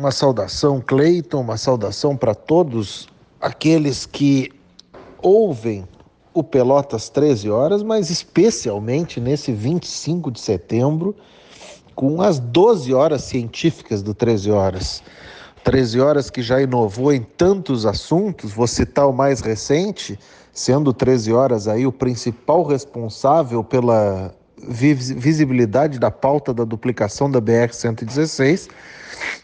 uma saudação, Cleiton, uma saudação para todos aqueles que ouvem o Pelotas 13 horas, mas especialmente nesse 25 de setembro, com as 12 horas científicas do 13 horas. 13 horas que já inovou em tantos assuntos, vou citar o mais recente, sendo 13 horas aí o principal responsável pela visibilidade da pauta da duplicação da BR-116.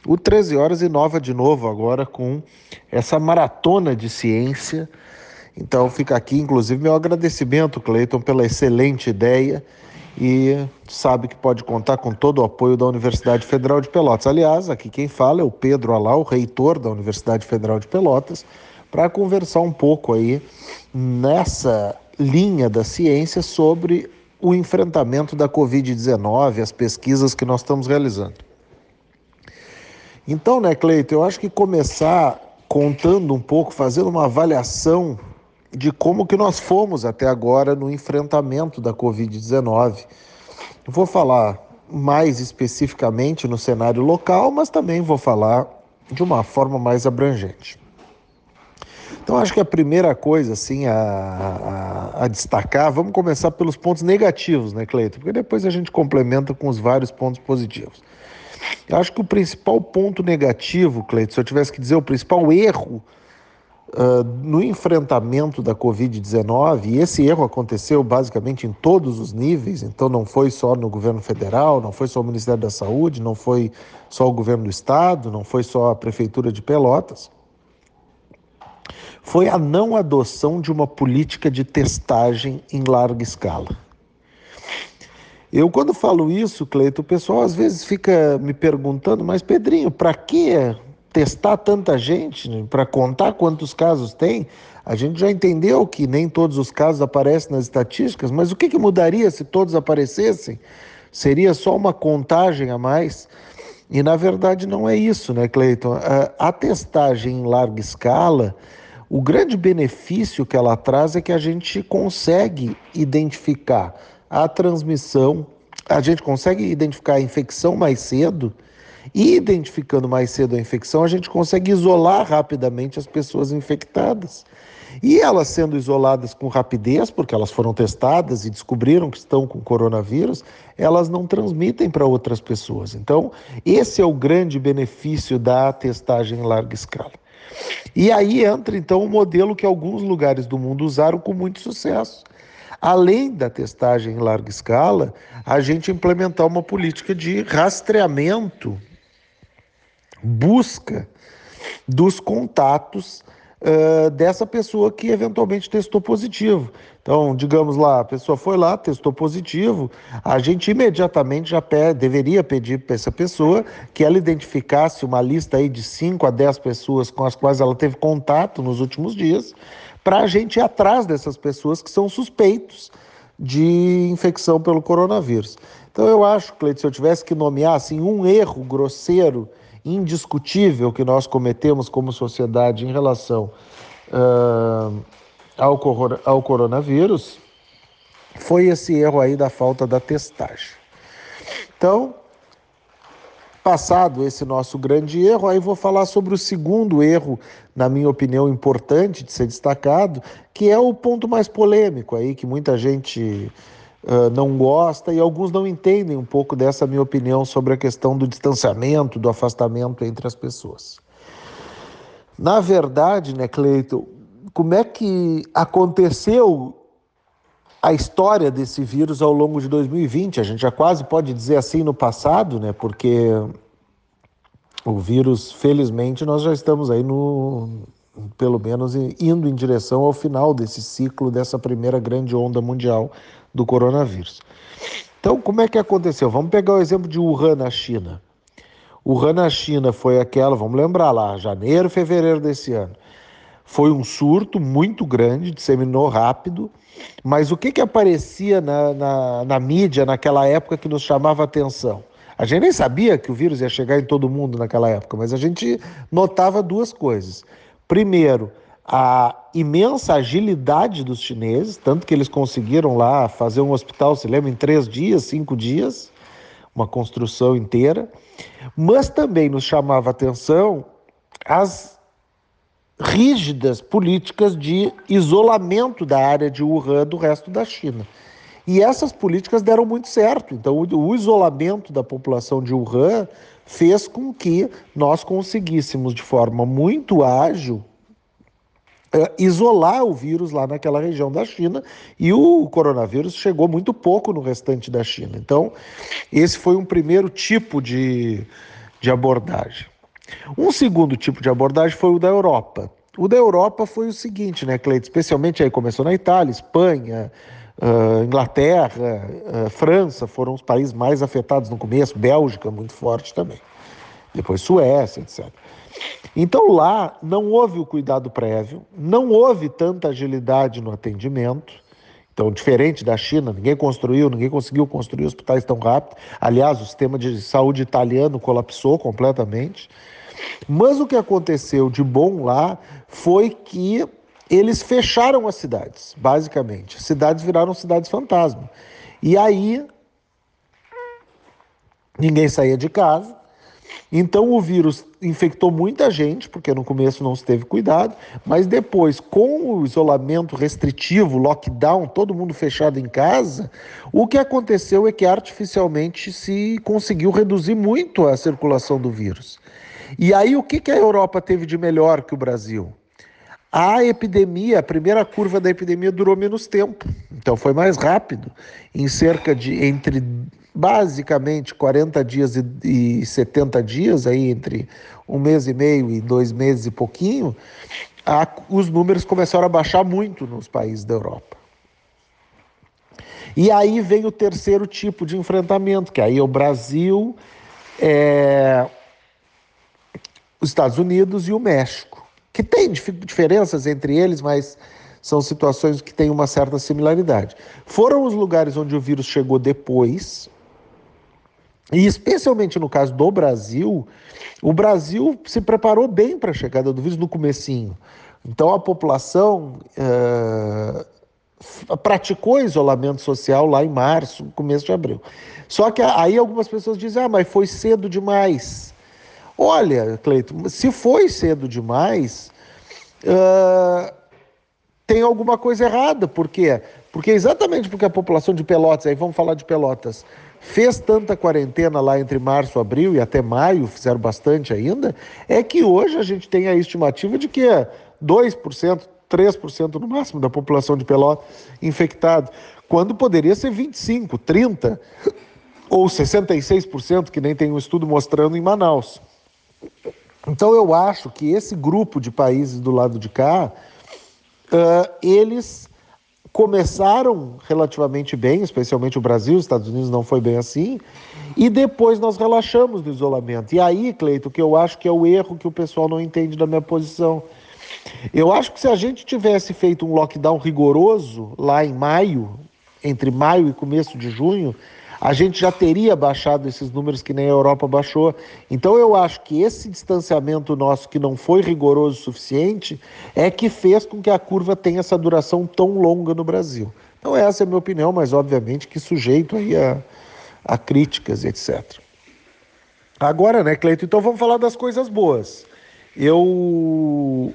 O 13 Horas inova de novo agora com essa maratona de ciência. Então fica aqui, inclusive, meu agradecimento, Cleiton, pela excelente ideia e sabe que pode contar com todo o apoio da Universidade Federal de Pelotas. Aliás, aqui quem fala é o Pedro Alau, reitor da Universidade Federal de Pelotas, para conversar um pouco aí nessa linha da ciência sobre o enfrentamento da Covid-19, as pesquisas que nós estamos realizando. Então, né, Cleito, eu acho que começar contando um pouco, fazendo uma avaliação de como que nós fomos até agora no enfrentamento da Covid-19. Vou falar mais especificamente no cenário local, mas também vou falar de uma forma mais abrangente. Então, acho que a primeira coisa assim, a, a, a, destacar, vamos começar pelos pontos negativos, né, Cleiton? Porque depois a gente complementa com os vários pontos positivos. Eu acho que o principal ponto negativo, Cleiton, se eu tivesse que dizer o principal erro uh, no enfrentamento da Covid-19, e esse erro aconteceu basicamente em todos os níveis, então não foi só no governo federal, não foi só o Ministério da Saúde, não foi só o governo do Estado, não foi só a Prefeitura de Pelotas foi a não adoção de uma política de testagem em larga escala. Eu, quando falo isso, Cleito, o pessoal às vezes fica me perguntando, mas Pedrinho, para que testar tanta gente? Né? Para contar quantos casos tem? A gente já entendeu que nem todos os casos aparecem nas estatísticas, mas o que, que mudaria se todos aparecessem? Seria só uma contagem a mais? E na verdade não é isso, né, Cleiton? A testagem em larga escala o grande benefício que ela traz é que a gente consegue identificar a transmissão, a gente consegue identificar a infecção mais cedo, e identificando mais cedo a infecção, a gente consegue isolar rapidamente as pessoas infectadas. E elas sendo isoladas com rapidez, porque elas foram testadas e descobriram que estão com coronavírus, elas não transmitem para outras pessoas. Então, esse é o grande benefício da testagem em larga escala. E aí entra então o modelo que alguns lugares do mundo usaram com muito sucesso. Além da testagem em larga escala, a gente implementar uma política de rastreamento, busca dos contatos uh, dessa pessoa que eventualmente testou positivo. Então, digamos lá, a pessoa foi lá, testou positivo, a gente imediatamente já pede, deveria pedir para essa pessoa que ela identificasse uma lista aí de 5 a 10 pessoas com as quais ela teve contato nos últimos dias, para a gente ir atrás dessas pessoas que são suspeitos de infecção pelo coronavírus. Então, eu acho, Cleiton, se eu tivesse que nomear assim, um erro grosseiro, indiscutível que nós cometemos como sociedade em relação. Uh, ao, ao coronavírus foi esse erro aí da falta da testagem. Então, passado esse nosso grande erro, aí vou falar sobre o segundo erro, na minha opinião, importante de ser destacado, que é o ponto mais polêmico aí, que muita gente uh, não gosta e alguns não entendem um pouco dessa minha opinião sobre a questão do distanciamento, do afastamento entre as pessoas. Na verdade, né, Cleiton, como é que aconteceu a história desse vírus ao longo de 2020. A gente já quase pode dizer assim no passado, né? Porque o vírus, felizmente, nós já estamos aí no, pelo menos indo em direção ao final desse ciclo dessa primeira grande onda mundial do coronavírus. Então, como é que aconteceu? Vamos pegar o exemplo de Wuhan na China. Wuhan na China foi aquela, vamos lembrar lá, janeiro, fevereiro desse ano. Foi um surto muito grande, disseminou rápido, mas o que, que aparecia na, na, na mídia naquela época que nos chamava atenção? A gente nem sabia que o vírus ia chegar em todo mundo naquela época, mas a gente notava duas coisas. Primeiro, a imensa agilidade dos chineses, tanto que eles conseguiram lá fazer um hospital, se lembra, em três dias, cinco dias. uma construção inteira, mas também nos chamava atenção as rígidas políticas de isolamento da área de Wuhan do resto da China. E essas políticas deram muito certo. Então, o, isolamento da população de Wuhan fez com que nós conseguíssemos, de forma muito ágil, uh, isolar o vírus lá naquela região da China e o coronavírus chegou muito pouco no restante da China. Então, esse foi um primeiro tipo de, de abordagem. Um segundo tipo de abordagem foi o da Europa. O da Europa foi o seguinte, né, Cleide? Especialmente aí começou na Itália, Espanha, uh, Inglaterra, uh, França foram os países mais afetados no começo, Bélgica muito forte também. Depois Suécia, etc. Então lá não houve o cuidado prévio, não houve tanta agilidade no atendimento. Então, diferente da China, ninguém construiu, ninguém conseguiu construir hospitais tão rápido. Aliás, o sistema de saúde italiano colapsou completamente. Mas o que aconteceu de bom lá foi que eles fecharam as cidades, basicamente. As cidades viraram cidades fantasma. E aí ninguém saía de casa, então o vírus infectou muita gente, porque no começo não se teve cuidado, mas depois, com o isolamento restritivo, lockdown, todo mundo fechado em casa, o que aconteceu é que artificialmente se conseguiu reduzir muito a circulação do vírus. E aí o que, que a Europa teve de melhor que o Brasil? A epidemia, a primeira curva da epidemia durou menos tempo, então foi mais rápido, em cerca de entre basicamente 40 dias e, e 70 dias, aí entre um mês e meio e dois meses e pouquinho, a, os números começaram a baixar muito nos países da Europa. E aí vem o terceiro tipo de enfrentamento, que aí é o Brasil, é, os Estados Unidos e o México, que tem diferenças entre eles, mas são situações que têm uma certa similaridade. Foram os lugares onde o vírus chegou depois, e especialmente no caso do Brasil, o Brasil se preparou bem para a chegada do vírus no comecinho. Então a população uh, praticou isolamento social lá em março, começo de abril. Só que aí algumas pessoas dizem, ah, mas foi cedo demais. Olha, Cleito, se foi cedo demais, uh, tem alguma coisa errada. Por quê? Porque exatamente porque a população de Pelotas, aí vamos falar de Pelotas, fez tanta quarentena lá entre março, abril e até maio, fizeram bastante ainda, é que hoje a gente tem a estimativa de que é 2%, 3% no máximo da população de Pelotas infectado, quando poderia ser 25%, 30% ou 66%, que nem tem um estudo mostrando em Manaus. Então eu acho que esse grupo de países do lado de cá, uh, eles começaram relativamente bem, especialmente o Brasil, os Estados Unidos não foi bem assim, e depois nós relaxamos do isolamento. E aí, Cleito, que eu acho que é o erro que o pessoal não entende da minha posição. Eu acho que se a gente tivesse feito um lockdown rigoroso lá em maio, entre maio e começo de junho, a gente já teria baixado esses números que nem a Europa baixou. Então eu acho que esse distanciamento nosso, que não foi rigoroso o suficiente, é que fez com que a curva tenha essa duração tão longa no Brasil. Então essa é a minha opinião, mas obviamente que sujeito aí a, a críticas, etc. Agora, né, Cleito? Então vamos falar das coisas boas. Eu,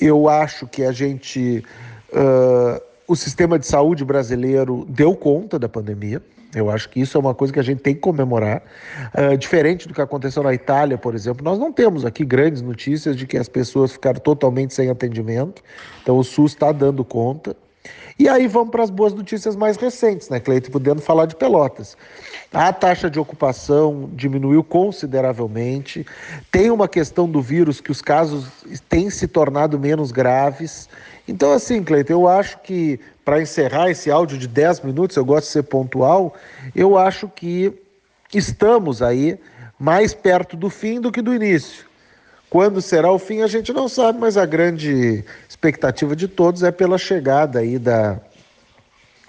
eu acho que a gente. Uh, o sistema de saúde brasileiro deu conta da pandemia. Eu acho que isso é uma coisa que a gente tem que comemorar. Uh, diferente do que aconteceu na Itália, por exemplo, nós não temos aqui grandes notícias de que as pessoas ficaram totalmente sem atendimento. Então o SUS está dando conta. E aí vamos para as boas notícias mais recentes, né, Cleito? Podendo falar de Pelotas. A taxa de ocupação diminuiu consideravelmente. Tem uma questão do vírus que os casos têm se tornado menos graves. Então, assim, Cleiton, eu acho que, para encerrar esse áudio de 10 minutos, eu gosto de ser pontual, eu acho que estamos aí mais perto do fim do que do início. Quando será o fim, a gente não sabe, mas a grande expectativa de todos é pela chegada aí da,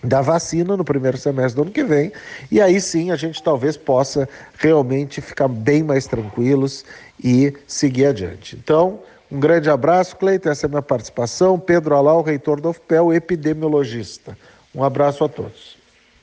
da vacina no primeiro semestre do ano que vem. E aí sim a gente talvez possa realmente ficar bem mais tranquilos e seguir adiante. Então, um grande abraço, Cleiton. Essa é a minha participação. Pedro Alau, reitor do UFPEL, epidemiologista. Um abraço a todos.